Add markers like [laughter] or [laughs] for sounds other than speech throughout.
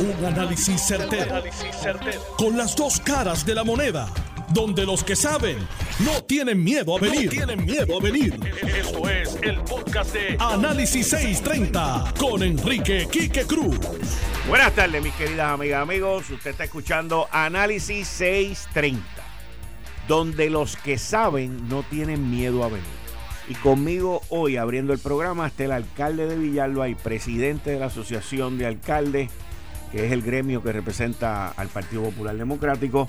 Un análisis certero, Con las dos caras de la moneda. Donde los que saben no tienen miedo a venir. tienen miedo a venir. Esto es el podcast de Análisis 630 con Enrique Quique Cruz. Buenas tardes, mis queridas amigas, amigos. Usted está escuchando Análisis 630. Donde los que saben no tienen miedo a venir. Y conmigo hoy abriendo el programa está el alcalde de Villalba y presidente de la Asociación de Alcaldes, que es el gremio que representa al Partido Popular Democrático,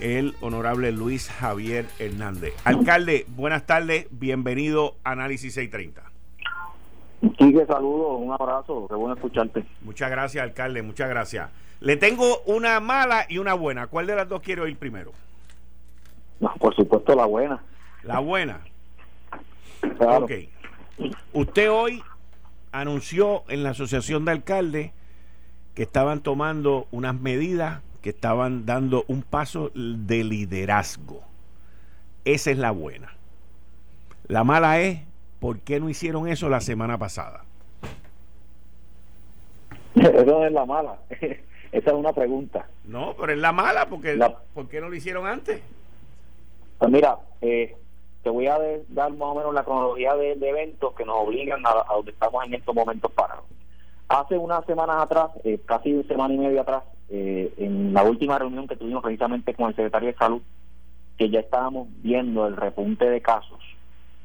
el honorable Luis Javier Hernández. Alcalde, buenas tardes, bienvenido a Análisis 630. Quique, saludos, un abrazo, qué bueno escucharte. Muchas gracias, alcalde, muchas gracias. Le tengo una mala y una buena. ¿Cuál de las dos quiero ir primero? No, por supuesto, la buena. La buena. Ok. Usted hoy anunció en la Asociación de Alcaldes que estaban tomando unas medidas que estaban dando un paso de liderazgo. Esa es la buena. La mala es, ¿por qué no hicieron eso la semana pasada? [laughs] Eso no es la mala. [laughs] Esa es una pregunta. No, pero es la mala porque ¿por qué no lo hicieron antes? Pues mira, eh, te voy a dar más o menos la cronología de, eventos que nos obligan a, donde estamos en estos momentos parados. Hace unas semanas atrás, eh, casi una semana y media atrás, eh, en la última reunión que tuvimos precisamente con el secretario de Salud, que ya estábamos viendo el repunte de casos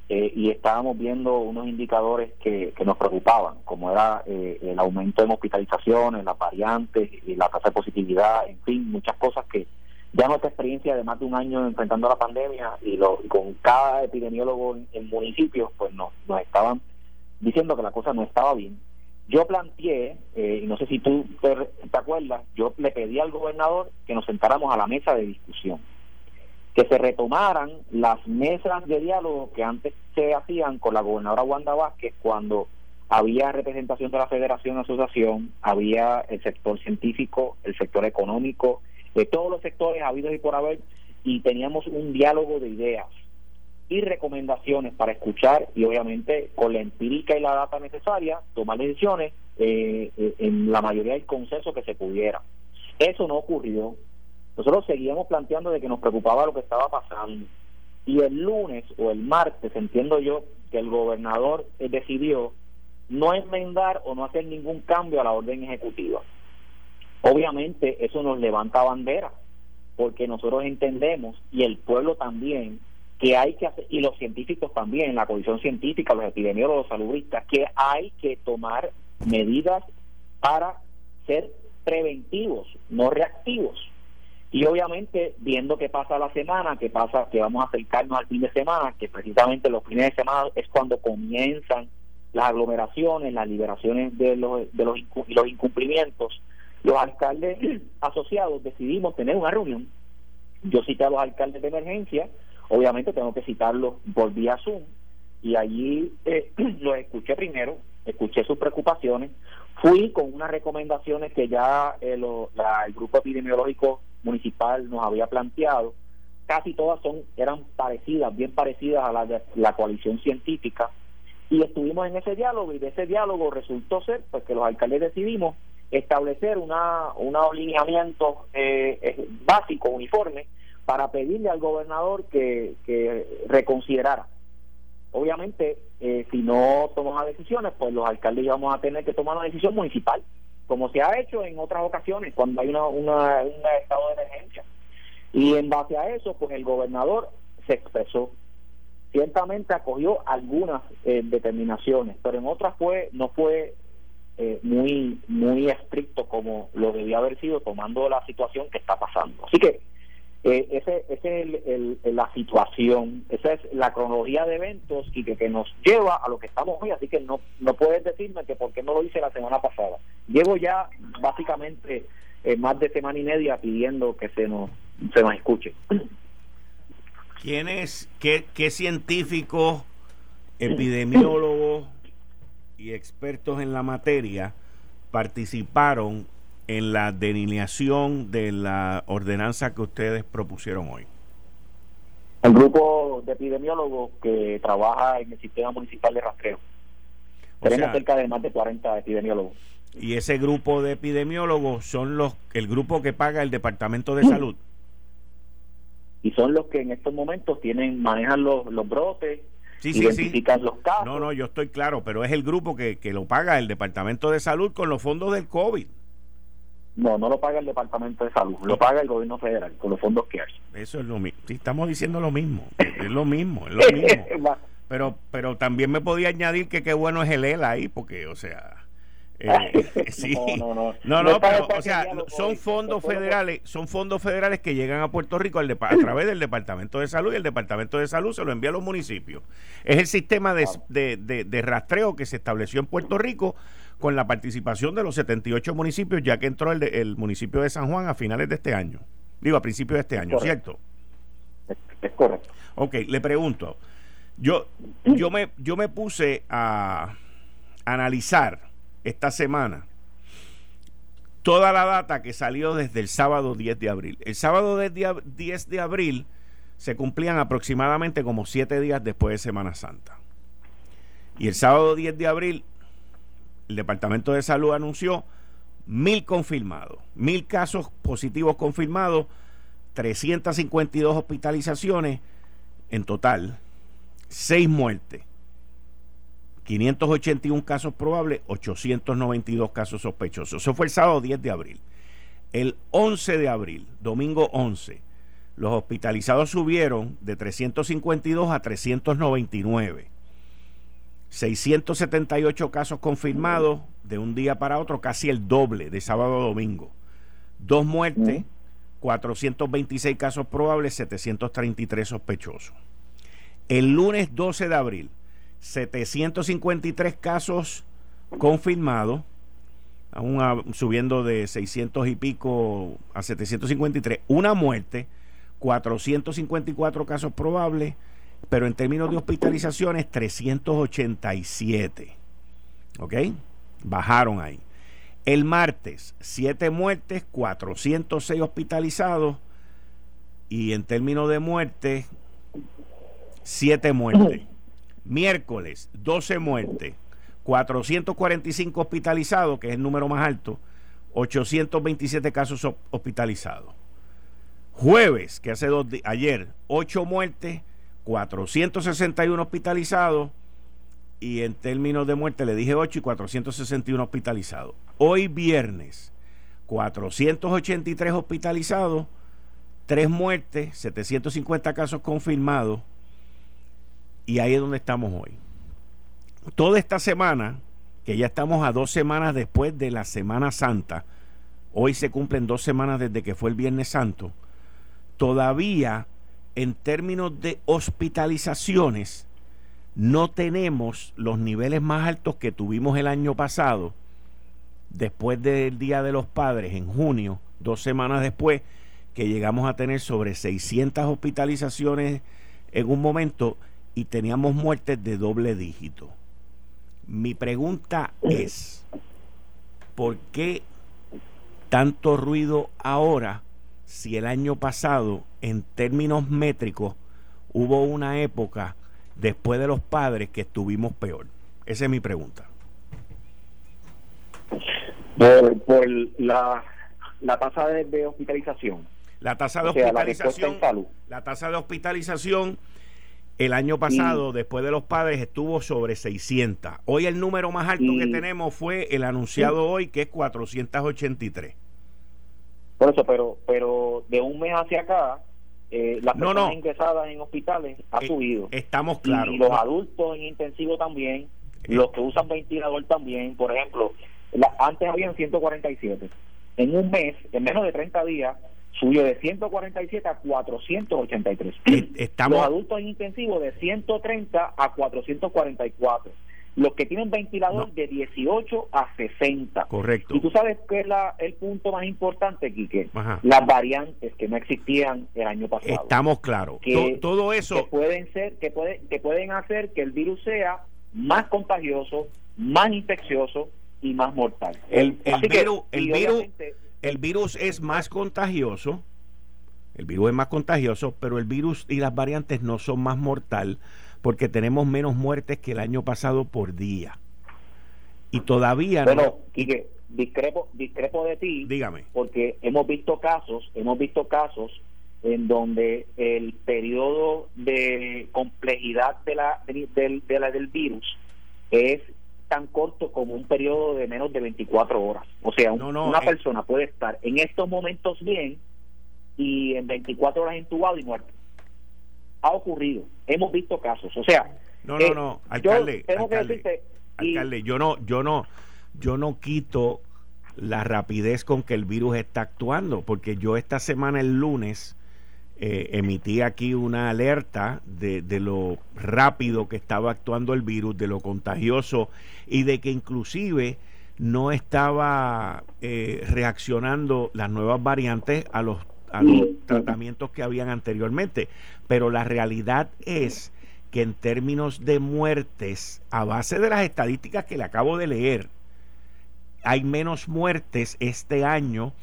eh, y estábamos viendo unos indicadores que, nos preocupaban, como era el aumento en hospitalizaciones, las variantes, y la tasa de positividad, en fin, muchas cosas que ya nuestra experiencia de más de un año enfrentando la pandemia y, lo, con cada epidemiólogo en el municipio, pues nos, nos estaban diciendo que la cosa no estaba bien. Yo planteé, eh, y no sé si tú te, acuerdas, yo le pedí al gobernador que nos sentáramos a la mesa de discusión, que se retomaran las mesas de diálogo que antes se hacían con la gobernadora Wanda Vázquez cuando había representación de la federación asociación, había el sector científico, el sector económico, de todos los sectores habidos y por haber, y teníamos un diálogo de ideas y recomendaciones para escuchar y obviamente con la empírica y la data necesaria tomar decisiones eh, eh, en la mayoría del consenso que se pudiera. Eso no ocurrió. Nosotros seguíamos planteando de que nos preocupaba lo que estaba pasando. Y el lunes o el martes, entiendo yo, que el gobernador eh, decidió no enmendar o no hacer ningún cambio a la orden ejecutiva. Obviamente eso nos levanta bandera, porque nosotros entendemos, y el pueblo también, que hay que hacer, y los científicos también, la comisión científica, los epidemiólogos, los salubristas, que hay que tomar medidas para ser preventivos, no reactivos. Y obviamente, viendo qué pasa la semana, que pasa, que vamos a acercarnos al fin de semana, que precisamente los fines de semana es cuando comienzan las aglomeraciones, las liberaciones de los, de los, los incumplimientos, los alcaldes [clears throat] asociados decidimos tener una reunión. Yo cité a los alcaldes de emergencia, obviamente tengo que citarlos por vía Zoom, y allí eh, [clears throat] los escuché primero, escuché sus preocupaciones, fui con unas recomendaciones que ya eh, el grupo epidemiológico municipal nos había planteado, casi todas son eran parecidas, bien parecidas a las de la coalición científica, y estuvimos en ese diálogo, y de ese diálogo resultó ser pues que los alcaldes decidimos establecer una, un alineamiento eh, eh, básico, uniforme, para pedirle al gobernador que, que reconsiderara. Obviamente, eh, si no tomamos decisiones, pues los alcaldes vamos a tener que tomar una decisión municipal, como se ha hecho en otras ocasiones, cuando hay una, una, un estado de emergencia. Y en base a eso, pues el gobernador se expresó. Ciertamente acogió algunas determinaciones, pero en otras fue no fue eh, muy muy estricto como lo debía haber sido tomando la situación que está pasando. Así que eh, ese es el, la situación, esa es la cronología de eventos y que, que, nos lleva a lo que estamos hoy. Así que no, no puedes decirme que por qué no lo hice la semana pasada. Llevo ya básicamente eh, más de semana y media pidiendo que se nos, se nos escuche. ¿Quiénes, qué, qué científicos, epidemiólogos, y expertos en la materia participaron en la delineación de la ordenanza que ustedes propusieron hoy? El grupo de epidemiólogos que trabaja en el sistema municipal de rastreo. Tenemos cerca de más de 40 epidemiólogos. Y ese grupo de epidemiólogos son los el grupo que paga el Departamento de Salud. Y son los que en estos momentos tienen manejan los, los brotes, identifican los casos. No, no, yo estoy claro, pero es el grupo que, que lo paga el Departamento de Salud con los fondos del COVID. No, no lo paga el Departamento de Salud, lo paga el gobierno federal con los fondos que hay. Eso es lo mismo. Sí, estamos diciendo lo mismo. Es lo mismo, es lo [laughs] mismo. pero, pero también me podía añadir que qué bueno es el ELA ahí, porque, o sea. Eh, [laughs] [laughs] sí. No, no, no. No, pero, o sea, son fondos federales, son fondos federales que llegan a Puerto Rico al a través del Departamento de Salud y el Departamento de Salud se lo envía a los municipios. Es el sistema de, de, de rastreo que se estableció en Puerto Rico con la participación de los 78 municipios, ya que entró el, el municipio de San Juan a finales de este año. Digo, a principios de este año, ¿cierto? Es, correcto. Ok, le pregunto. Yo, yo, me, yo me puse a analizar esta semana toda la data que salió desde el sábado 10 de abril. El sábado 10 de abril se cumplían aproximadamente como siete días después de Semana Santa. Y el sábado 10 de abril el Departamento de Salud anunció mil confirmados, mil casos positivos confirmados, 352 hospitalizaciones en total, seis muertes, 581 casos probables, 892 casos sospechosos. Eso fue el sábado 10 de abril. El 11 de abril, domingo 11, los hospitalizados subieron de 352 a 399 678 casos confirmados de un día para otro, casi el doble de sábado a domingo. Dos muertes, 426 casos probables, 733 sospechosos. El lunes 12 de abril, 753 casos confirmados, aún subiendo de 600 y pico a 753. Una muerte, 454 casos probables, pero en términos de hospitalizaciones, 387. ¿Ok? Bajaron ahí. El martes, 7 muertes, 406 hospitalizados. Y en términos de muertes, 7 muertes. Miércoles, 12 muertes, 445 hospitalizados, que es el número más alto, 827 casos hospitalizados. Jueves, que hace dos días, ayer, 8 muertes, 461 hospitalizados y en términos de muerte le dije 8 y 461 hospitalizados. Hoy viernes, 483 hospitalizados, 3 muertes, 750 casos confirmados y ahí es donde estamos hoy. Toda esta semana, que ya estamos a dos semanas después de la Semana Santa, hoy se cumplen dos semanas desde que fue el Viernes Santo, todavía en términos de hospitalizaciones, no tenemos los niveles más altos que tuvimos el año pasado, después del Día de los Padres, en junio, dos semanas después, que llegamos a tener sobre 600 hospitalizaciones en un momento y teníamos muertes de doble dígito. Mi pregunta es, ¿por qué tanto ruido ahora si el año pasado, en términos métricos, hubo una época después de los padres que estuvimos peor? Esa es mi pregunta. Por, la, la tasa de, hospitalización. La tasa de hospitalización. La, tasa de hospitalización el año pasado, después de los padres, estuvo sobre 600. Hoy el número más alto que tenemos fue el anunciado hoy, que es 483. Por eso, pero, pero de un mes hacia acá, eh, las personas ingresadas en hospitales ha eh, subido. Estamos claros. Y, los adultos en intensivo también, eh. los que usan ventilador también. Por ejemplo, antes habían 147. En un mes, en menos de 30 días, subió de 147 a 483. Estamos... Los adultos en intensivo de 130 a 444 los que tienen ventilador de 18 a 60. Correcto. Y tú sabes que es la, el punto más importante, Quique, las variantes que no existían el año pasado. Estamos claros. todo eso que pueden ser que pueden que pueden hacer que el virus sea más contagioso, más infeccioso y más mortal. El, virus, el virus, el virus es más contagioso. El virus es más contagioso, pero el virus y las variantes no son más mortal porque tenemos menos muertes que el año pasado por día. Y todavía bueno, no. discrepo, discrepo de ti. Dígame. Porque hemos visto casos, hemos visto casos en donde el periodo de complejidad de la, de, la del virus es tan corto como un periodo de menos de 24 horas. O sea, una eh. persona puede estar en estos momentos bien y en 24 horas intubado y muerto. Ha ocurrido. Hemos visto casos. O sea, no, no, no, alcalde, yo alcalde, yo no, yo no, yo no quito la rapidez con que el virus está actuando, porque yo esta semana el lunes eh, emití aquí una alerta de, de, lo rápido que estaba actuando el virus, de lo contagioso y de que inclusive no estaba eh, reaccionando las nuevas variantes a los, a los tratamientos que habían anteriormente. Pero la realidad es que en términos de muertes, a base de las estadísticas que le acabo de leer, hay menos muertes este año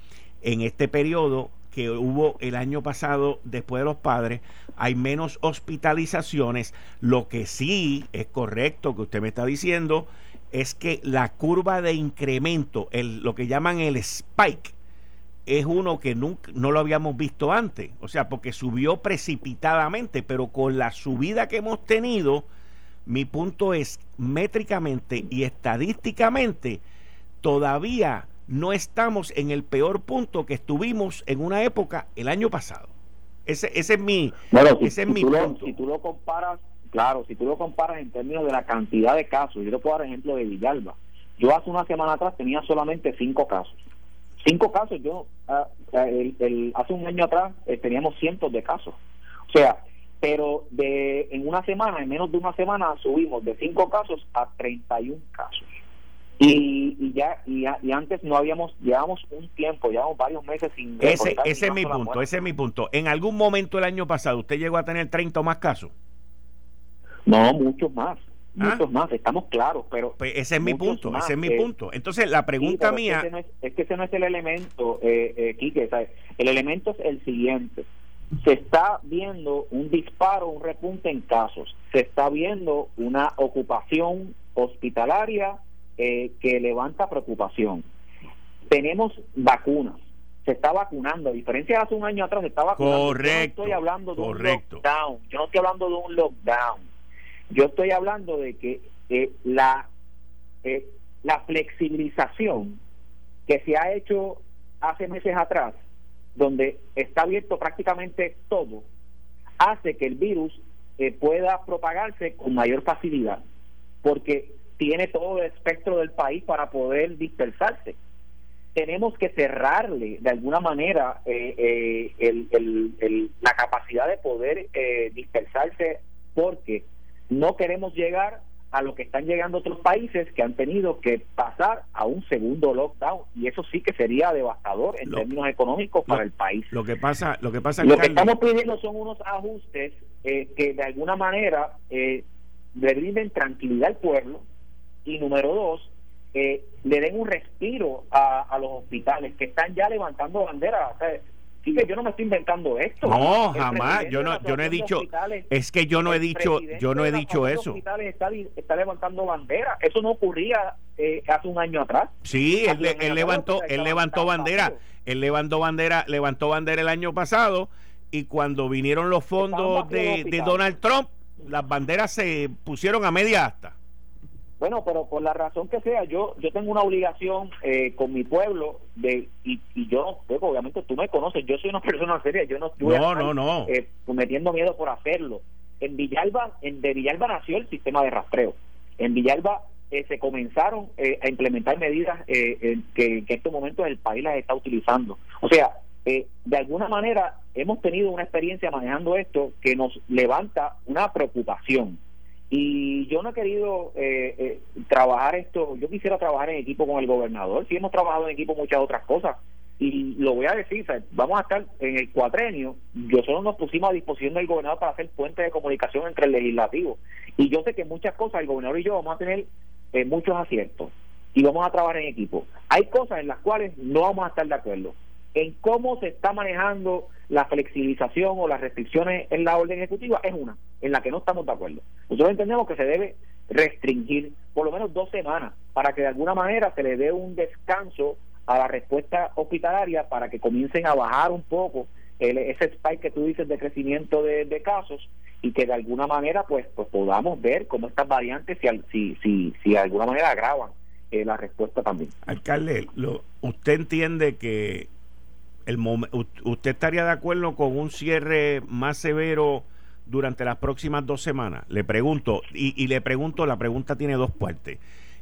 en este periodo que hubo el año pasado después de los padres, hay menos hospitalizaciones. Lo que sí es correcto que usted me está diciendo es que la curva de incremento, el, lo que llaman el spike, es uno que nunca, no lo habíamos visto antes. O sea, porque subió precipitadamente, pero con la subida que hemos tenido, mi punto es métricamente y estadísticamente, todavía no estamos en el peor punto que estuvimos en una época el año pasado. Ese, ese es mi, ese es mi punto. si tú lo comparas, claro, si tú lo comparas en términos de la cantidad de casos, yo te puedo dar ejemplo de Villalba. Yo hace una semana atrás tenía solamente cinco casos cinco casos. Yo ah, ah, el, hace un año atrás eh, teníamos cientos de casos. O sea, pero de en una semana, en menos de una semana, subimos de cinco casos a 31 casos. Y, y ya y, y, antes no habíamos llevamos un tiempo llevamos varios meses sin ese ese es mi punto ese es mi punto en algún momento el año pasado usted llegó a tener 30 o más casos no muchos más ¿Ah? muchos más, estamos claros, pero... Pues ese es mi punto, ese es mi eh, punto. Entonces, la pregunta mía... Es que, ese no es, el elemento, eh, eh, Quique, el elemento es el siguiente. Se está viendo un disparo, un repunte en casos. Se está viendo una ocupación hospitalaria eh, que levanta preocupación. Tenemos vacunas. Se está vacunando. A diferencia de hace un año atrás, se está vacunando. Correcto. Yo no estoy hablando de un lockdown. Yo no estoy hablando de un lockdown yo estoy hablando de que eh, la, eh, la flexibilización que se ha hecho hace meses atrás, donde está abierto prácticamente todo, hace que el virus eh, pueda propagarse con mayor facilidad, porque tiene todo el espectro del país para poder dispersarse. Tenemos que cerrarle de alguna manera la capacidad de poder dispersarse porque no queremos llegar a lo que están llegando otros países que han tenido que pasar a un segundo lockdown y eso sí que sería devastador en términos económicos para el país. Lo que pasa, lo que pasa, lo que estamos pidiendo son unos ajustes eh, que de alguna manera eh, le brinden tranquilidad al pueblo y número dos eh, le den un respiro a, a, los hospitales que están ya levantando banderas. O sea, yo no me estoy inventando esto. No, jamás. Yo no, yo no he dicho. Es que yo no he dicho, yo no he dicho eso. Está, está levantando bandera. Eso no ocurría eh, hace un año atrás. Sí, él, levantó, él levantó bandera. Él levantó bandera, levantó bandera el año pasado y cuando vinieron los fondos de, de Donald Trump, las banderas se pusieron a media asta. Bueno, pero por la razón que sea, yo yo tengo una obligación eh, con mi pueblo de y, y yo, pues, obviamente tú me conoces, yo soy una [laughs] persona seria, yo no estoy no, no, eh, metiendo miedo por hacerlo. En Villalba, en, de Villalba nació el sistema de rastreo. En Villalba eh, se comenzaron a implementar medidas que, que, en estos momentos el país las está utilizando. O sea, de alguna manera hemos tenido una experiencia manejando esto que nos levanta una preocupación y yo no he querido eh, eh, trabajar esto, yo quisiera trabajar en equipo con el gobernador, sí hemos trabajado en equipo muchas otras cosas, y lo voy a decir, vamos a estar en el cuatrenio, yo solo nos pusimos a disposición del gobernador para hacer puente de comunicación entre el legislativo, y yo sé que muchas cosas el gobernador y yo vamos a tener eh, muchos aciertos, y vamos a trabajar en equipo. Hay cosas en las cuales no vamos a estar de acuerdo, en cómo se está manejando la flexibilización o las restricciones en la orden ejecutiva es una, en la que no estamos de acuerdo. Nosotros entendemos que se debe restringir por lo menos dos semanas para que de alguna manera se le dé un descanso a la respuesta hospitalaria para que comiencen a bajar un poco el, ese spike que tú dices de crecimiento de, casos y que de alguna manera pues, pues podamos ver cómo estas variantes si, si, si, si de alguna manera agravan eh, la respuesta también. Alcalde, lo, ¿usted entiende que el usted estaría de acuerdo con un cierre más severo durante las próximas dos semanas? Le pregunto, y, y le pregunto, la pregunta tiene dos partes.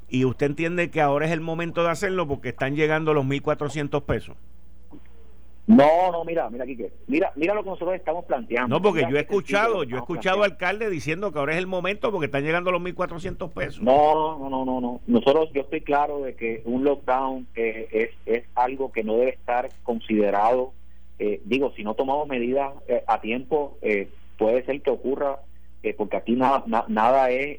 ¿Y usted entiende que ahora es el momento de hacerlo porque están llegando los 1.400 pesos? No, no, mira, mira, Quique. Mira, mira lo que nosotros estamos planteando. No, porque yo he escuchado, yo he escuchado al alcalde diciendo que ahora es el momento porque están llegando los 1.400 pesos. No, no, no, no, no. Nosotros, yo estoy claro de que un lockdown eh, es, es algo que no debe estar considerado. Eh, digo, si no tomamos medidas eh, a tiempo, puede ser que ocurra porque aquí nada nada es,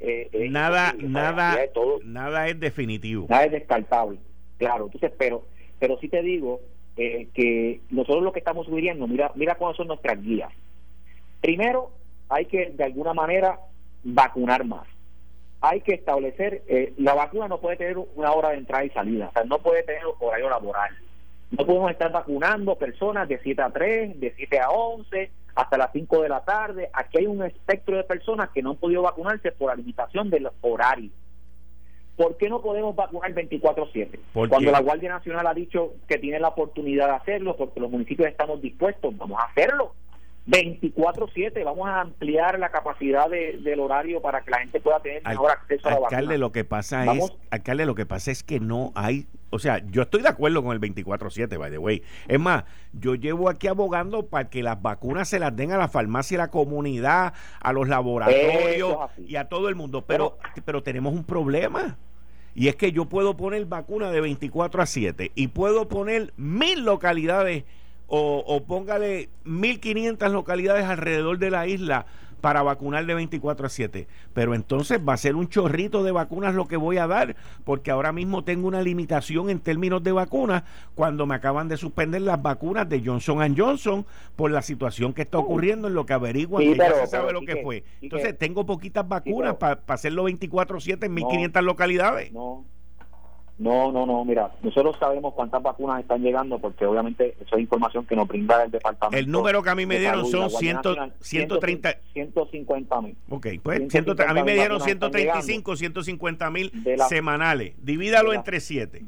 nada nada nada es definitivo nada es descartable claro entonces pero pero sí te digo eh, que nosotros lo que estamos sugiriendo, mira, mira cuáles son nuestras guías. Primero, hay que de alguna manera vacunar más. Hay que establecer, eh, la vacuna no puede tener una hora de entrada y salida, o sea, no puede tener horario laboral. No podemos estar vacunando personas de 7 a 3, de 7 a 11, hasta las 5 de la tarde. Aquí hay un espectro de personas que no han podido vacunarse por la limitación del horario. ¿Por qué no podemos vacunar 24-7? Cuando la Guardia Nacional ha dicho que tiene la oportunidad de hacerlo, porque los municipios estamos dispuestos, vamos a hacerlo. 24-7, vamos a ampliar la capacidad del horario para que la gente pueda tener mejor acceso a la alcalde, Lo que pasa es, alcalde, lo que pasa es que no hay, o sea, yo estoy de acuerdo con el 24-7, by the way. Es más, yo llevo aquí abogando para que las vacunas se las den a la farmacia, a la comunidad, a los laboratorios y a todo el mundo, pero, pero tenemos un problema. Y es que yo puedo poner vacuna de 24 a 7 y puedo poner mil localidades o, o póngale 1.500 localidades alrededor de la isla para vacunar de 24 a 7. Pero entonces va a ser un chorrito de vacunas lo que voy a dar, porque ahora mismo tengo una limitación en términos de vacunas cuando me acaban de suspender las vacunas de Johnson Johnson por la situación que está ocurriendo en lo que averiguan que ya se sabe lo que, fue. Entonces tengo poquitas vacunas para hacerlo 24 a 7 en 1.500 localidades. No. No, no, no, mira, nosotros sabemos cuántas vacunas están llegando porque obviamente eso es información que nos brinda el departamento. El número que a mí me dieron son 130, 150 mil. Ok, pues a mí me dieron 135, 150 mil semanales. Divídalo entre 7.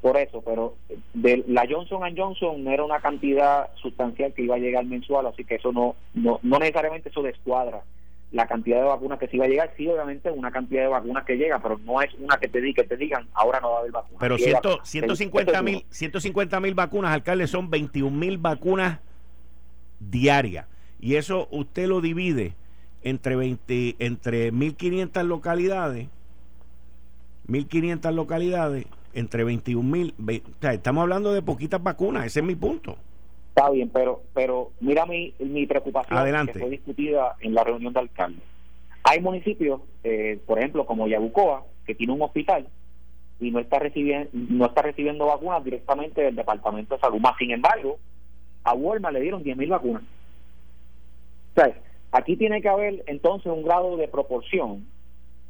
Por eso, pero de la Johnson Johnson no era una cantidad sustancial que iba a llegar mensual, así que eso no, no, no necesariamente eso descuadra la cantidad de vacunas que se iba a llegar, sí, obviamente una cantidad de vacunas que llega, pero no es una que te, di, que te digan, ahora no va a haber vacunas. Pero ciento, 150 mil 150 mil vacunas, alcalde, son 21 mil vacunas diarias. Y eso usted lo divide entre 20, entre 1.500 localidades, 1.500 localidades, entre 21 mil, o sea, estamos hablando de poquitas vacunas, ese es mi punto. Está bien, pero pero mira mi, mi preocupación que fue discutida en la reunión de alcaldes. Hay municipios, eh, por ejemplo, como Yabucoa, que tiene un hospital y no está recibiendo no está recibiendo vacunas directamente del Departamento de Salud. Más sin embargo, a Walmart le dieron 10.000 vacunas. O sea, aquí tiene que haber entonces un grado de proporción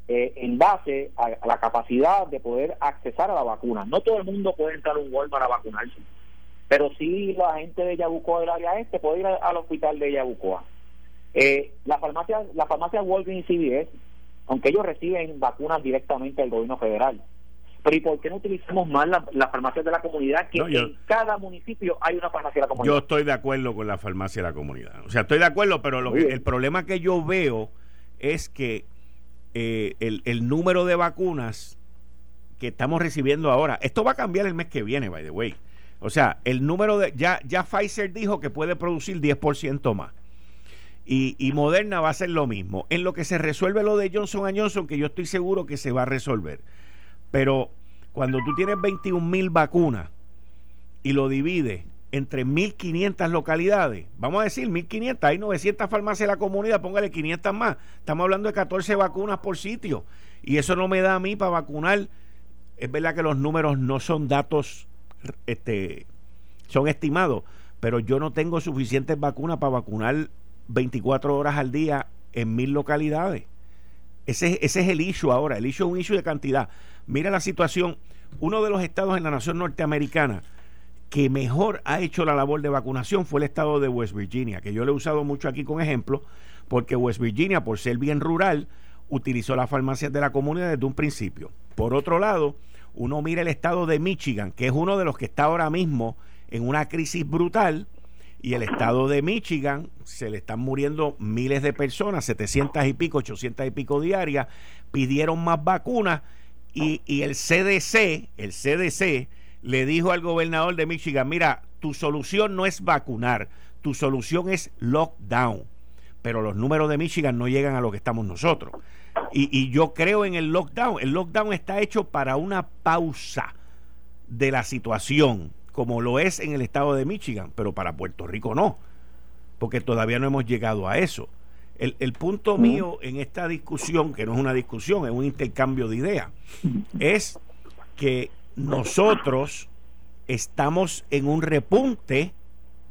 eh, en base a, a, la capacidad de poder accesar a la vacuna. No todo el mundo puede entrar a un Walmart a vacunarse. Pero sí la gente de Yabucoa del área este puede ir al hospital de Yabucoa. Eh, la farmacia, la farmacia Walgreens y CVS, aunque ellos reciben vacunas directamente del gobierno federal. Pero ¿y por qué no utilizamos más las farmacias de la comunidad? Que en cada municipio hay una farmacia de la comunidad. Yo estoy de acuerdo con la farmacia de la comunidad. O sea, estoy de acuerdo, pero lo el problema que yo veo es que eh, el, el número de vacunas que estamos recibiendo ahora, esto va a cambiar el mes que viene, by the way. O sea, el número de. Ya, ya Pfizer dijo que puede producir 10% más. Y, y, Moderna va a hacer lo mismo. En lo que se resuelve lo de Johnson Johnson, que yo estoy seguro que se va a resolver. Pero cuando tú tienes 21 mil vacunas y lo divides entre 1.500 localidades, vamos a decir 1.500, hay 900 farmacias en la comunidad, póngale 500 más. Estamos hablando de 14 vacunas por sitio. Y eso no me da a mí para vacunar. Es verdad que los números no son datos este, son estimados, pero yo no tengo suficientes vacunas para vacunar 24 horas al día en mil localidades. Ese, ese es el issue ahora. El issue es un issue de cantidad. Mira la situación. Uno de los estados en la nación norteamericana que mejor ha hecho la labor de vacunación fue el estado de West Virginia, que yo lo he usado mucho aquí con ejemplo, porque West Virginia, por ser bien rural, utilizó las farmacias de la comunidad desde un principio. Por otro lado, uno mira el estado de Michigan, que es uno de los que está ahora mismo en una crisis brutal, y el estado de Michigan se le están muriendo miles de personas, 700 y pico, 800 y pico diarias, pidieron más vacunas y, y el CDC, el CDC le dijo al gobernador de Michigan, mira, tu solución no es vacunar, tu solución es lockdown. Pero los números de Michigan no llegan a lo que estamos nosotros. Y, y yo creo en el lockdown. El lockdown está hecho para una pausa de la situación, como lo es en el estado de Michigan, pero para Puerto Rico no, porque todavía no hemos llegado a eso. El, el punto mío en esta discusión, que no es una discusión, es un intercambio de ideas, es que nosotros estamos en un repunte,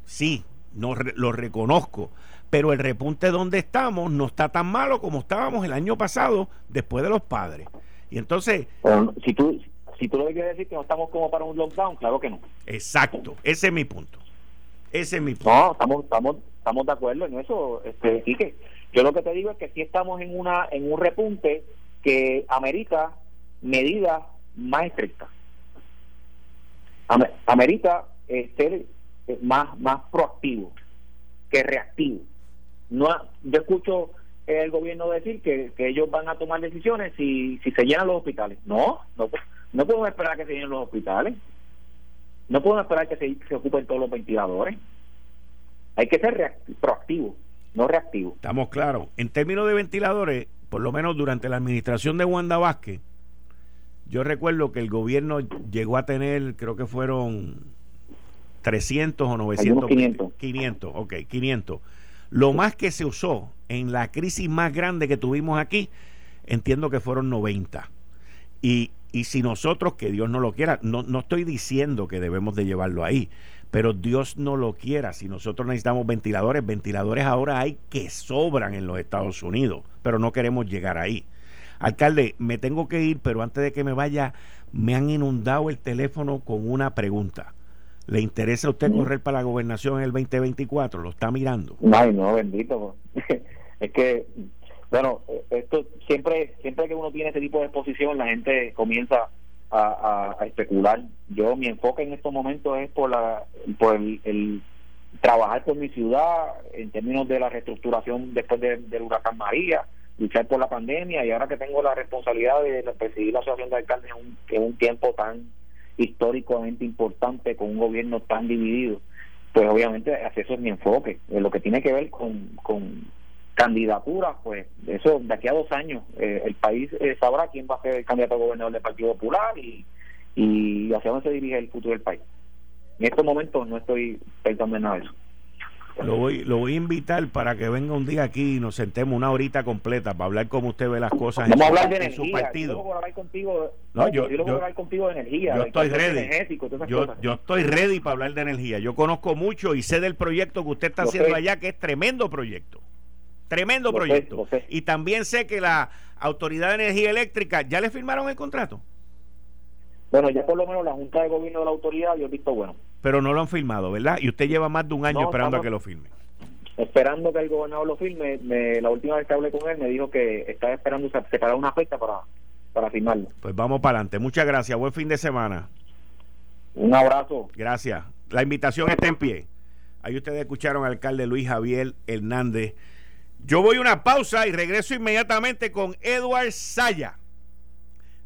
sí, no lo reconozco, pero el repunte donde estamos no está tan malo como estábamos el año pasado después de los padres. Y entonces... si tú si tú lo que quieres decir que no estamos como para un lockdown, claro que no. Exacto, ese es mi punto. Ese es mi punto. No, estamos, estamos, estamos de acuerdo en eso, este, que Yo lo que te digo es que sí estamos en una en un repunte que amerita medidas más estrictas amerita eh, ser eh, más, más proactivo que reactivo. No, yo escucho el gobierno decir que, ellos van a tomar decisiones si, si se llenan los hospitales. No, no, no podemos esperar que se llenen los hospitales. No podemos esperar que se, se ocupen todos los ventiladores. Hay que ser proactivo, no reactivo. Estamos claros. En términos de ventiladores, por lo menos durante la administración de Wanda Vázquez, yo recuerdo que el gobierno llegó a tener, creo que fueron 300 o 900. 500. 500, ok, 500. Lo más que se usó en la crisis más grande que tuvimos aquí, entiendo que fueron 90. Y, y si nosotros, que Dios no lo quiera, no, no estoy diciendo que debemos de llevarlo ahí, pero Dios no lo quiera. Si nosotros necesitamos ventiladores, ventiladores ahora hay que sobran en los Estados Unidos, pero no queremos llegar ahí. Alcalde, me tengo que ir, pero antes de que me vaya, me han inundado el teléfono con una pregunta. ¿Le interesa a usted correr para la gobernación en el 2024? ¿Lo está mirando? Ay, no, bendito. [laughs] es que, bueno, esto siempre siempre que uno tiene este tipo de exposición, la gente comienza a, especular. Yo, mi enfoque en estos momentos es por, la, por el, trabajar por mi ciudad en términos de la reestructuración después del huracán María luchar por la pandemia y ahora que tengo la responsabilidad de presidir la Asociación de Alcaldes en un, en un tiempo tan históricamente importante con un gobierno tan dividido, pues obviamente eso es mi enfoque. En lo que tiene que ver con, con candidaturas, pues eso de aquí a dos años eh, el país eh, sabrá quién va a ser el candidato a gobernador del Partido Popular y, y hacia dónde se dirige el futuro del país. En estos momentos no estoy pensando en nada de eso. Lo voy, lo voy a invitar para que venga un día aquí y nos sentemos una horita completa para hablar cómo usted ve las cosas en, su, partido. Yo contigo, no, yo, yo, hablar contigo de energía. Yo estoy ready. Yo, estoy ready para hablar de energía. Yo conozco mucho y sé del proyecto que usted está haciendo allá, que es tremendo proyecto. Tremendo proyecto. Y también sé que la Autoridad de Energía Eléctrica, ¿ya le firmaron el contrato? Bueno, ya por lo menos la Junta de Gobierno de la Autoridad yo he visto bueno. Pero no lo han firmado, ¿verdad? Y usted lleva más de un año esperando a que lo firme. Esperando que el gobernador lo firme. la última vez que hablé con él me dijo que estaba esperando separar una fecha para, para firmarlo. Pues vamos para adelante. Muchas gracias. Buen fin de semana. Un abrazo. Gracias. La invitación está en pie. Ahí ustedes escucharon al alcalde Luis Javier Hernández. Yo voy a una pausa y regreso inmediatamente con Edward Saya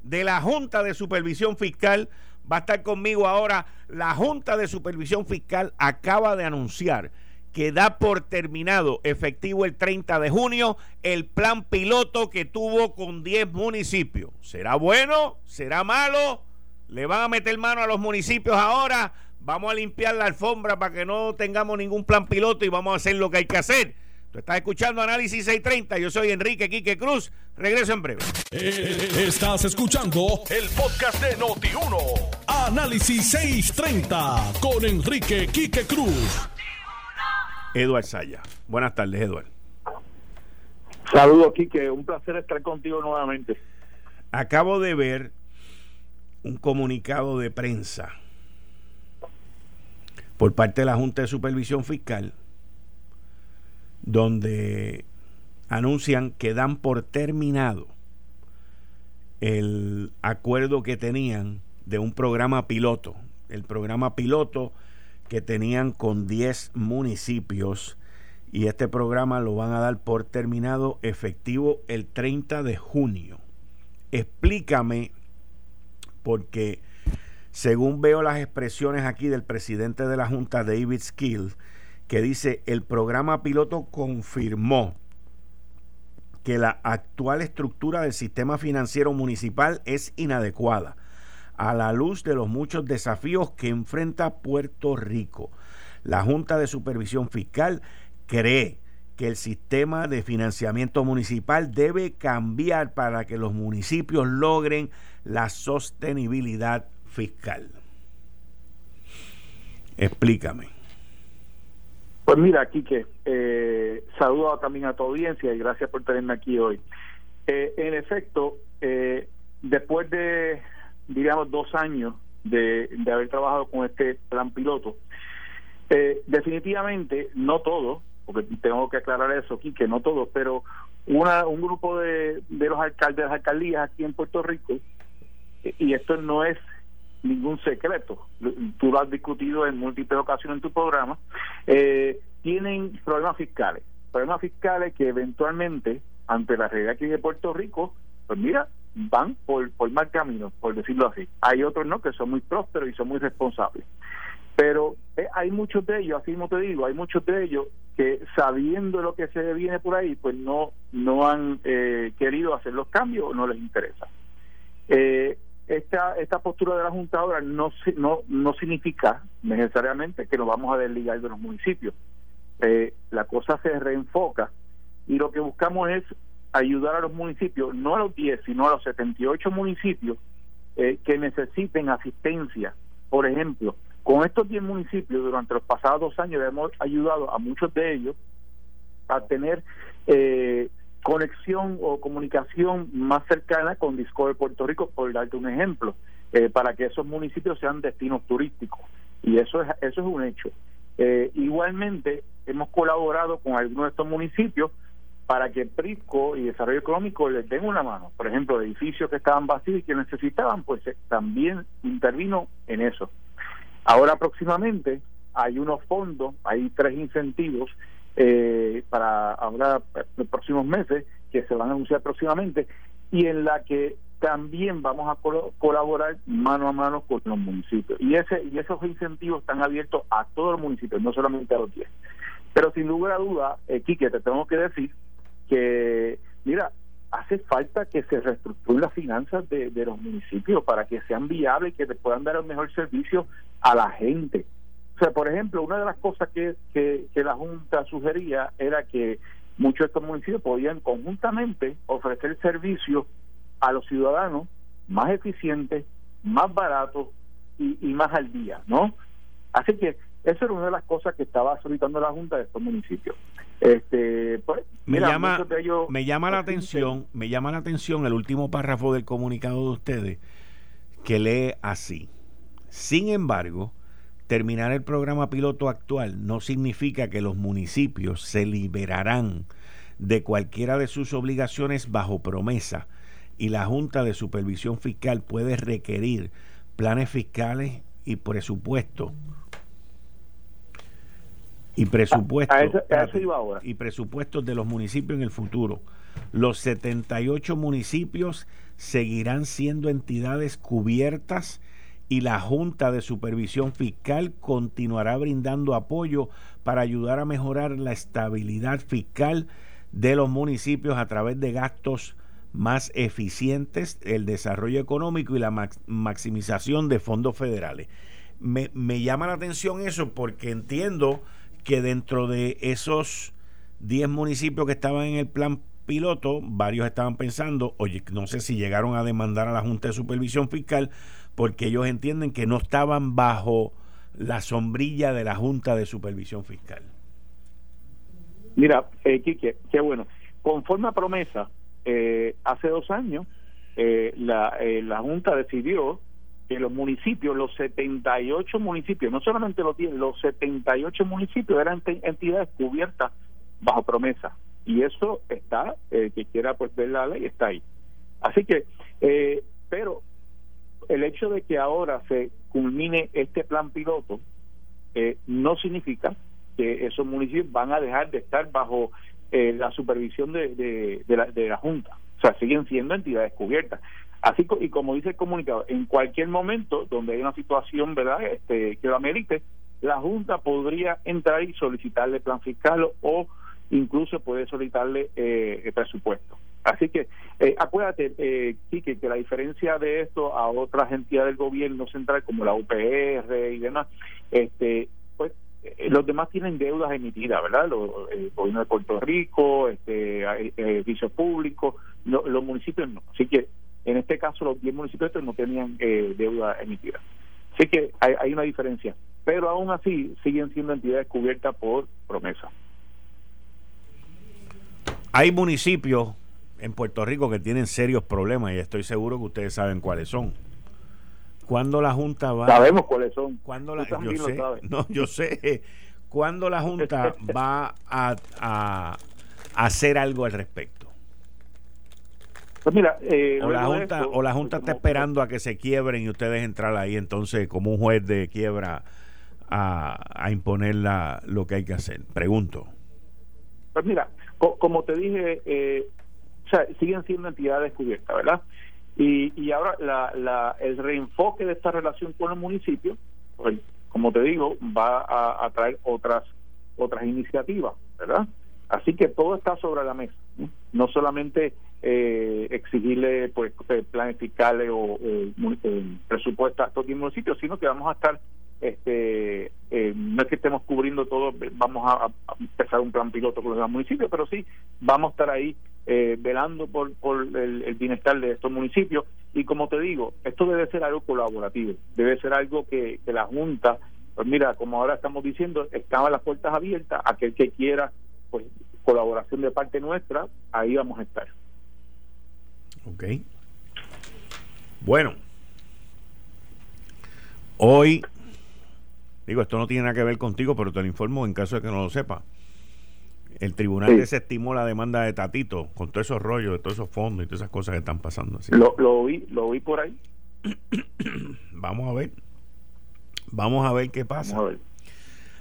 de la Junta de Supervisión Fiscal. Va a estar conmigo ahora. La Junta de Supervisión Fiscal acaba de anunciar que da por terminado, efectivo el 30 de junio, el plan piloto que tuvo con 10 municipios. ¿Será bueno? ¿Será malo? ¿Le van a meter mano a los municipios ahora? Vamos a limpiar la alfombra para que no tengamos ningún plan piloto y vamos a hacer lo que hay que hacer. Tú estás escuchando Análisis 630. Yo soy Enrique Quique Cruz. Regreso en breve. Eh, estás escuchando el podcast de Noti1. Análisis 630 con Enrique Quique Cruz. Eduard Saya. Buenas tardes, Eduard. Saludos, Quique. Un placer estar contigo nuevamente. Acabo de ver un comunicado de prensa por parte de la Junta de Supervisión Fiscal donde anuncian que dan por terminado el acuerdo que tenían de un programa piloto, el programa piloto que tenían con 10 municipios y este programa lo van a dar por terminado efectivo el 30 de junio. Explícame, porque según veo las expresiones aquí del presidente de la Junta, David Skill, que dice, el programa piloto confirmó que la actual estructura del sistema financiero municipal es inadecuada a la luz de los muchos desafíos que enfrenta Puerto Rico. La Junta de Supervisión Fiscal cree que el sistema de financiamiento municipal debe cambiar para que los municipios logren la sostenibilidad fiscal. Explícame. Pues mira, Quique, eh, saludo también a tu audiencia y gracias por tenerme aquí hoy. Eh, en efecto, eh, después de, digamos, dos años de, de, haber trabajado con este plan piloto, eh, definitivamente no todo, porque tengo que aclarar eso aquí, que no todos, pero una, un grupo de, de los alcaldes, de las alcaldías aquí en Puerto Rico, y esto no es ningún secreto, tú lo has discutido en múltiples ocasiones en tu programa, eh, tienen problemas fiscales, problemas fiscales que eventualmente, ante la realidad aquí de Puerto Rico, pues mira, van por, por mal camino, por decirlo así. Hay otros no, que son muy prósperos y son muy responsables. Pero eh, hay muchos de ellos, así como te digo, hay muchos de ellos que sabiendo lo que se viene por ahí, pues no no han eh, querido hacer los cambios o no les interesa. Eh, esta esta postura de la Junta ahora no no no significa necesariamente que nos vamos a desligar de los municipios. Eh, la cosa se reenfoca y lo que buscamos es ayudar a los municipios, no a los 10, sino a los 78 municipios eh, que necesiten asistencia. Por ejemplo, con estos 10 municipios, durante los pasados dos años hemos ayudado a muchos de ellos a tener eh, conexión o comunicación más cercana con Discover Puerto Rico, por darte un ejemplo, eh, para que esos municipios sean destinos turísticos. Y eso es, eso es un hecho. Eh, igualmente, hemos colaborado con algunos de estos municipios para que PRISCO y Desarrollo Económico les den una mano. Por ejemplo, edificios que estaban vacíos y que necesitaban, pues también intervino en eso. Ahora próximamente hay unos fondos, hay tres incentivos eh, para ahora los próximos meses que se van a anunciar próximamente y en la que también vamos a colaborar mano a mano con los municipios y ese y esos incentivos están abiertos a todos los municipios no solamente a los 10 pero sin lugar a duda eh, Quique te tengo que decir que mira hace falta que se reestructuren las finanzas de, los municipios para que sean viables y que te puedan dar el mejor servicio a la gente. Sea, por ejemplo, una de las cosas que, que, la Junta sugería era que muchos de estos municipios podían conjuntamente ofrecer servicios a los ciudadanos más eficientes, más baratos y, y más al día, ¿no? Así que esa era una de las cosas que estaba solicitando la Junta de estos municipios. Este, pues, me llama, me llama la atención, me llama la atención el último párrafo del comunicado de ustedes que lee así. Sin embargo, terminar el programa piloto actual no significa que los municipios se liberarán de cualquiera de sus obligaciones bajo promesa y la Junta de Supervisión Fiscal puede requerir planes fiscales y presupuestos y presupuestos y presupuestos de los municipios en el futuro. Los 78 municipios seguirán siendo entidades cubiertas y la Junta de Supervisión Fiscal continuará brindando apoyo para ayudar a mejorar la estabilidad fiscal de los municipios a través de gastos más eficientes, el desarrollo económico y la maximización de fondos federales. Me, llama la atención eso porque entiendo que dentro de esos 10 municipios que estaban en el plan piloto, varios estaban pensando, oye, no sé si llegaron a demandar a la Junta de Supervisión Fiscal porque ellos entienden que no estaban bajo la sombrilla de la Junta de Supervisión Fiscal. Mira, eh, Quique, qué bueno. conforme a promesa, eh, hace dos años eh, la, eh, la Junta decidió que los municipios, los 78 municipios, no solamente los 10, los 78 municipios eran entidades cubiertas bajo promesa. Y eso está, eh, que quiera pues ver la ley, está ahí. Así que, eh, pero el hecho de que ahora se culmine este plan piloto eh, no significa que esos municipios van a dejar de estar bajo eh, la supervisión de, la, de la Junta. O sea, siguen siendo entidades cubiertas. Así y como dice el comunicado, en cualquier momento donde hay una situación verdad este, que lo amerite, la Junta podría entrar y solicitarle plan fiscal o incluso puede solicitarle eh, presupuesto. Así que eh, acuérdate, eh, que la diferencia de esto a otras entidades del gobierno central como la UPR y demás, este, pues eh, los demás tienen deudas emitidas, ¿verdad? el gobierno de Puerto Rico, este, servicios públicos, los municipios no. Así que en este caso los 10 municipios no tenían deuda emitida. Así que hay, hay una diferencia, pero aún así siguen siendo entidades cubiertas por promesa. Hay municipios en Puerto Rico que tienen serios problemas y estoy seguro que ustedes saben cuáles son. ¿Cuándo la Junta va Sabemos cuáles son. ¿Cuándo la, yo sé, [laughs] no, yo sé. ¿Cuándo la Junta [laughs] va a, a, hacer algo al respecto? Pues mira, eh, o, la junta, o la Junta está esperando a que se quiebren y ustedes entrar ahí, entonces, como un juez de quiebra, a, a imponer la, lo que hay que hacer. Pregunto. Pues mira, como te dije, eh, sea, siguen siendo entidades cubiertas, ¿verdad? Y, y ahora la, la, el reenfoque de esta relación con el municipio, pues, como te digo, va a, traer otras otras iniciativas, ¿verdad? Así que todo está sobre la mesa, no, solamente eh, exigirle pues eh, planes fiscales o eh, presupuestos a los municipios, sino que vamos a estar este eh, no es que estemos cubriendo todo, vamos a, empezar un plan piloto con los municipios, pero sí vamos a estar ahí eh, velando por, por el, bienestar de estos municipios. Y como te digo, esto debe ser algo colaborativo, debe ser algo que, la Junta, pues mira, como ahora estamos diciendo, estaban las puertas abiertas, aquel que quiera pues colaboración de parte nuestra, ahí vamos a estar. Ok. Bueno, hoy Digo, esto no tiene nada que ver contigo, pero te lo informo en caso de que no lo sepa. El tribunal desestimó la demanda de Tatito con todos esos rollos, de todos esos fondos y todas esas cosas que están pasando. Así. Lo, lo, vi, lo vi por ahí. [clears throat] Vamos a ver. Vamos a ver qué pasa.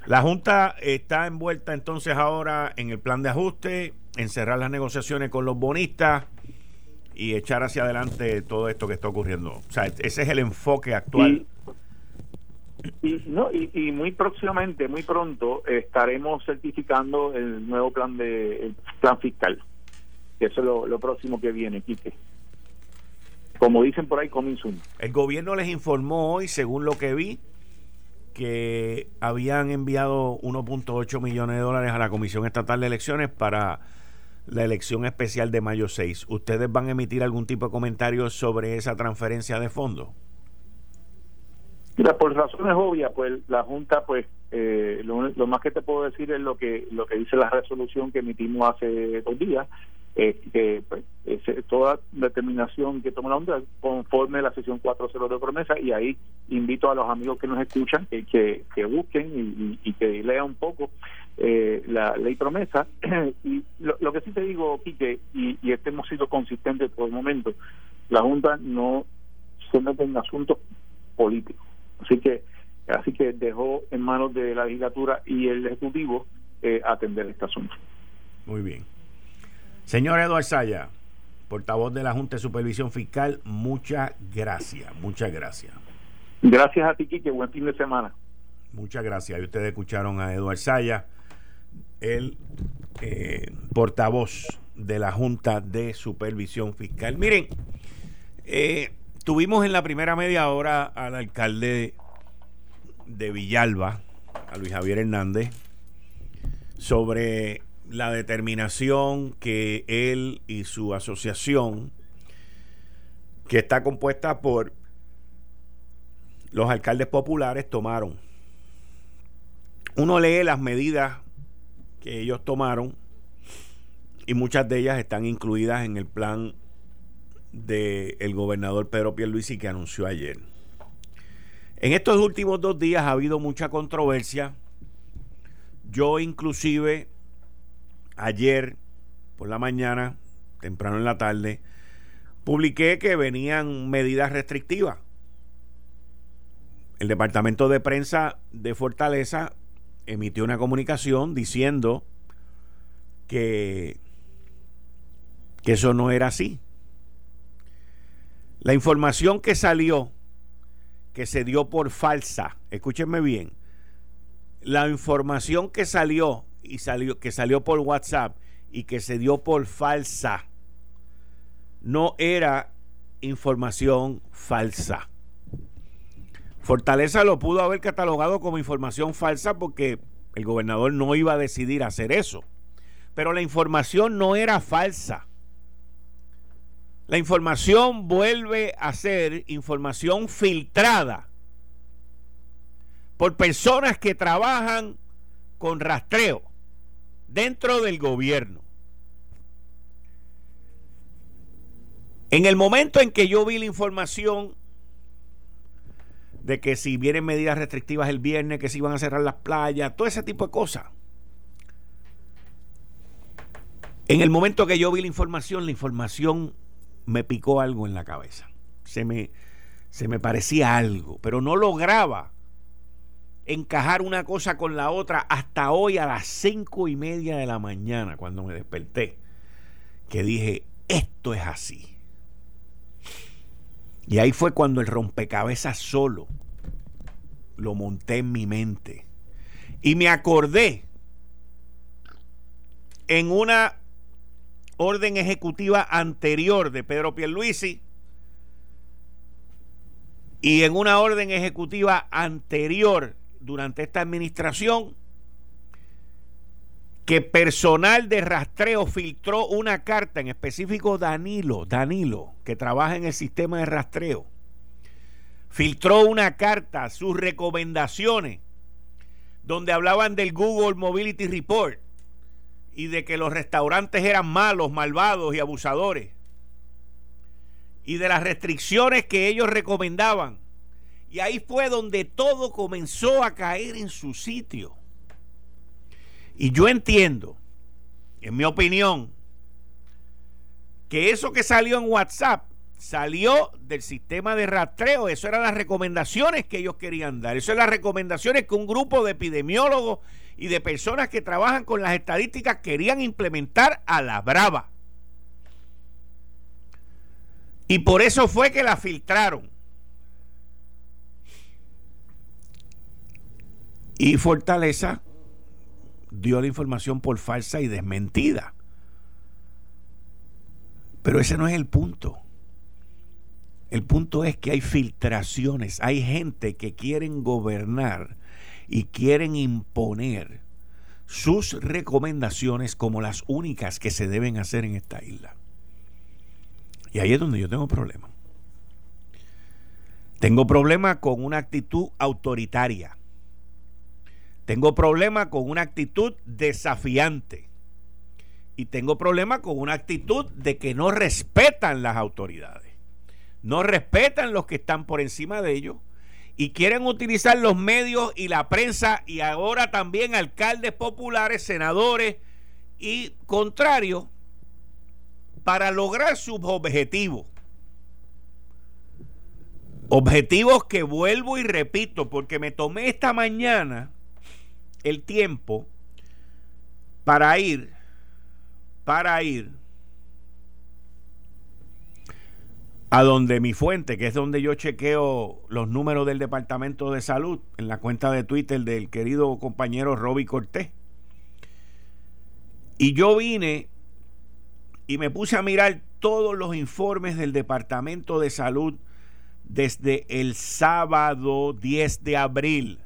La Junta está envuelta entonces ahora en el plan de ajuste, en cerrar las negociaciones con los bonistas y echar hacia adelante todo esto que está ocurriendo. O sea, ese es el enfoque actual. Y, no, y, muy próximamente, muy pronto, estaremos certificando el nuevo plan de plan fiscal. Eso es lo, próximo que viene, Quique. Como dicen por ahí, coming El gobierno les informó hoy, según lo que vi, que habían enviado 1.8 millones de dólares a la Comisión Estatal de Elecciones para la elección especial de mayo 6. ¿Ustedes van a emitir algún tipo de comentario sobre esa transferencia de fondos? Mira, por razones obvias, pues la Junta, pues eh, lo, más que te puedo decir es lo que lo que dice la resolución que emitimos hace dos días, que pues, toda determinación que toma la Junta conforme la sesión 4.0 de promesa y ahí invito a los amigos que nos escuchan que, que, busquen y, que lean un poco eh, la ley promesa. [clears throat] Y lo, que sí te digo, Quique, y, y este hemos sido consistentes por el momento, la Junta no se mete en asuntos políticos Así que, así que dejó en manos de la legislatura y el Ejecutivo eh, atender este asunto. Muy bien. Señor Eduardo Saya, portavoz de la Junta de Supervisión Fiscal, muchas gracias, muchas gracias. Gracias a ti, Kike, buen fin de semana. Muchas gracias. Y ustedes escucharon a Eduardo Saya, el eh, portavoz de la Junta de Supervisión Fiscal. Miren, eh, Tuvimos en la primera media hora al alcalde de Villalba, a Luis Javier Hernández, sobre la determinación que él y su asociación, que está compuesta por los alcaldes populares, tomaron. Uno lee las medidas que ellos tomaron y muchas de ellas están incluidas en el plan del gobernador Pedro Pierluisi que anunció ayer. En estos últimos dos días ha habido mucha controversia. Yo inclusive ayer por la mañana, temprano en la tarde, publiqué que venían medidas restrictivas. El departamento de prensa de Fortaleza emitió una comunicación diciendo que, que eso no era así. La información que salió, que se dio por falsa, escúchenme bien, la información que salió y salió que salió por WhatsApp y que se dio por falsa no era información falsa. Fortaleza lo pudo haber catalogado como información falsa porque el gobernador no iba a decidir hacer eso. Pero la información no era falsa. La información vuelve a ser información filtrada por personas que trabajan con rastreo dentro del gobierno. En el momento en que yo vi la información de que si vienen medidas restrictivas el viernes, que si iban a cerrar las playas, todo ese tipo de cosas. En el momento que yo vi la información, la información me picó algo en la cabeza. Se me, se me parecía algo, pero no lograba encajar una cosa con la otra hasta hoy a las cinco y media de la mañana, cuando me desperté, que dije, esto es así. Y ahí fue cuando el rompecabezas solo lo monté en mi mente. Y me acordé en una orden ejecutiva anterior de Pedro Pierluisi y en una orden ejecutiva anterior durante esta administración que personal de rastreo filtró una carta, en específico Danilo, Danilo, que trabaja en el sistema de rastreo, filtró una carta, sus recomendaciones, donde hablaban del Google Mobility Report y de que los restaurantes eran malos, malvados y abusadores, y de las restricciones que ellos recomendaban. Y ahí fue donde todo comenzó a caer en su sitio. Y yo entiendo, en mi opinión, que eso que salió en WhatsApp salió del sistema de rastreo. Eso eran las recomendaciones que ellos querían dar. Eso eran las recomendaciones que un grupo de epidemiólogos y de personas que trabajan con las estadísticas querían implementar a la brava. Y por eso fue que la filtraron. Y Fortaleza dio la información por falsa y desmentida. Pero ese no es el punto. El punto es que hay filtraciones, hay gente que quieren gobernar y quieren imponer sus recomendaciones como las únicas que se deben hacer en esta isla. Y ahí es donde yo tengo problema. Tengo problema con una actitud autoritaria. Tengo problema con una actitud desafiante. Y tengo problema con una actitud de que no respetan las autoridades no respetan los que están por encima de ellos y quieren utilizar los medios y la prensa y ahora también alcaldes populares, senadores y contrarios para lograr sus objetivos. Objetivos que vuelvo y repito porque me tomé esta mañana el tiempo para ir, para ir a donde mi fuente, que es donde yo chequeo los números del Departamento de Salud, en la cuenta de Twitter del querido compañero Roby Cortés. Y yo vine y me puse a mirar todos los informes del Departamento de Salud desde el sábado 10 de abril.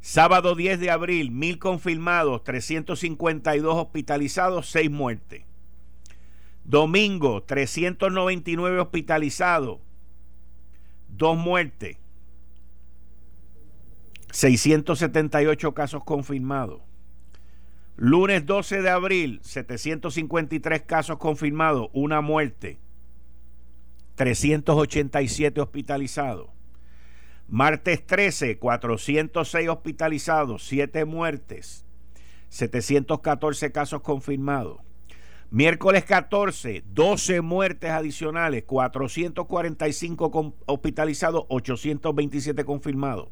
Sábado 10 de abril, mil confirmados, 352 hospitalizados, 6 muertes. Domingo, 399 hospitalizados, dos muertes, 678 casos confirmados. Lunes 12 de abril, 753 casos confirmados, una muerte, 387 hospitalizados. Martes 13, 406 hospitalizados, 7 muertes, 714 casos confirmados. Miércoles 14, 12 muertes adicionales, 445 hospitalizados, 827 confirmados.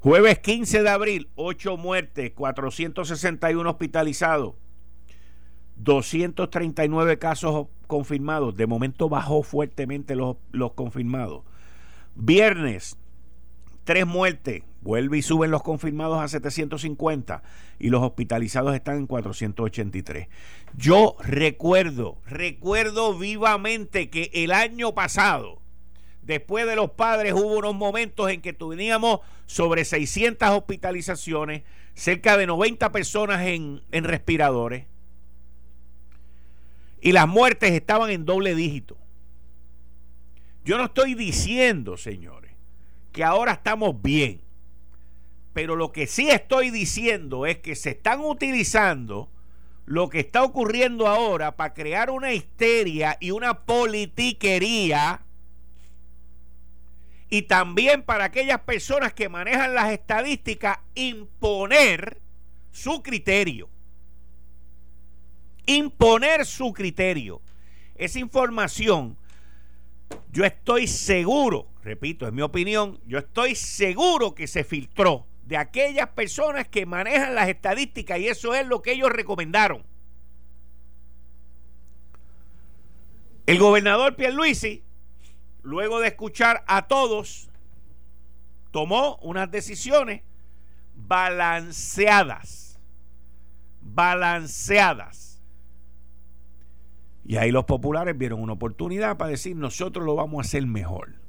Jueves 15 de abril, 8 muertes, 461 hospitalizados, 239 casos confirmados. De momento bajó fuertemente los, los confirmados. Viernes, 3 muertes, vuelve y suben los confirmados a 750 y los hospitalizados están en 483. Yo recuerdo, recuerdo vivamente que el año pasado, después de los padres, hubo unos momentos en que teníamos sobre 600 hospitalizaciones, cerca de 90 personas en, en respiradores y las muertes estaban en doble dígito. Yo no estoy diciendo, señores, que ahora estamos bien. Pero lo que sí estoy diciendo es que se están utilizando lo que está ocurriendo ahora para crear una histeria y una politiquería y también para aquellas personas que manejan las estadísticas imponer su criterio. Imponer su criterio. Esa información, yo estoy seguro, repito, es mi opinión, yo estoy seguro que se filtró de aquellas personas que manejan las estadísticas y eso es lo que ellos recomendaron. El gobernador Pierluisi, luego de escuchar a todos, tomó unas decisiones balanceadas. Balanceadas. Y ahí los populares vieron una oportunidad para decir, nosotros lo vamos a hacer mejor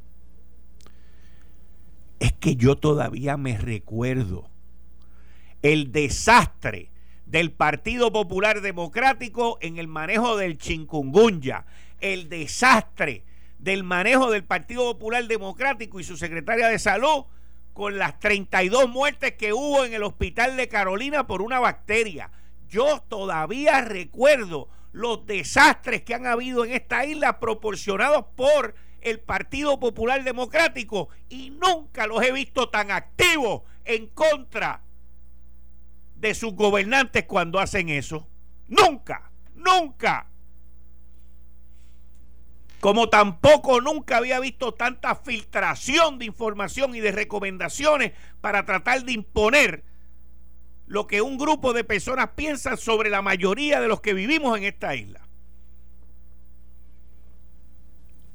es que yo todavía me recuerdo el desastre del Partido Popular Democrático en el manejo del chingungunya, el desastre del manejo del Partido Popular Democrático y su secretaria de salud con las 32 muertes que hubo en el hospital de Carolina por una bacteria. Yo todavía recuerdo los desastres que han habido en esta isla proporcionados por el Partido Popular Democrático y nunca los he visto tan activos en contra de sus gobernantes cuando hacen eso. Nunca, nunca. Como tampoco nunca había visto tanta filtración de información y de recomendaciones para tratar de imponer lo que un grupo de personas piensa sobre la mayoría de los que vivimos en esta isla.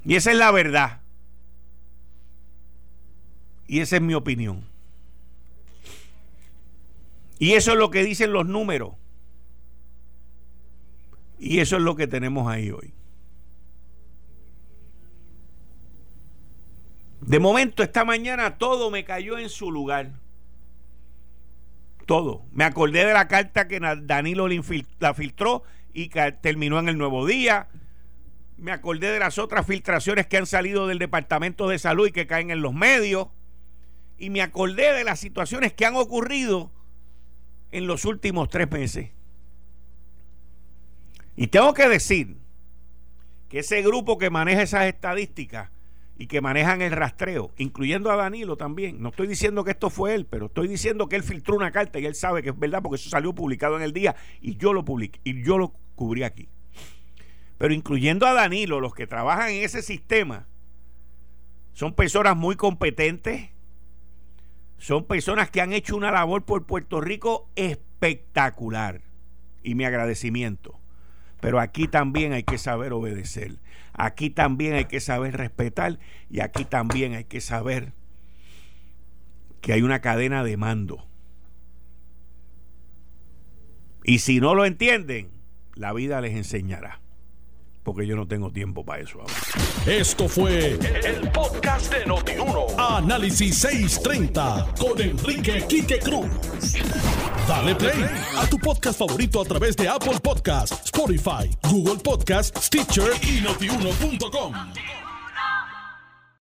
Y esa es la verdad. Y esa es mi opinión. Y eso es lo que dicen los números. Y eso es lo que tenemos ahí hoy. De momento, esta mañana todo me cayó en su lugar. Todo. Me acordé de la carta que Danilo la filtró y que terminó en el Nuevo Día me acordé de las otras filtraciones que han salido del Departamento de Salud y que caen en los medios. Y me acordé de las situaciones que han ocurrido en los últimos tres meses. Y tengo que decir que ese grupo que maneja esas estadísticas y que manejan el rastreo, incluyendo a Danilo también, no estoy diciendo que esto fue él, pero estoy diciendo que él filtró una carta y él sabe que es verdad porque eso salió publicado en el día y yo lo publiqué y yo lo cubrí aquí pero incluyendo a Danilo, los que trabajan en ese sistema, son personas muy competentes, son personas que han hecho una labor por Puerto Rico espectacular. Y mi agradecimiento. Pero aquí también hay que saber obedecer. Aquí también hay que saber respetar. Y aquí también hay que saber que hay una cadena de mando. Y si no lo entienden, la vida les enseñará porque yo no tengo tiempo para eso ahora. Esto fue el, podcast de Notiuno. Análisis 630 con Enrique Quique Cruz. Dale play a tu podcast favorito a través de Apple Podcasts, Spotify, Google Podcasts, Stitcher y notiuno.com.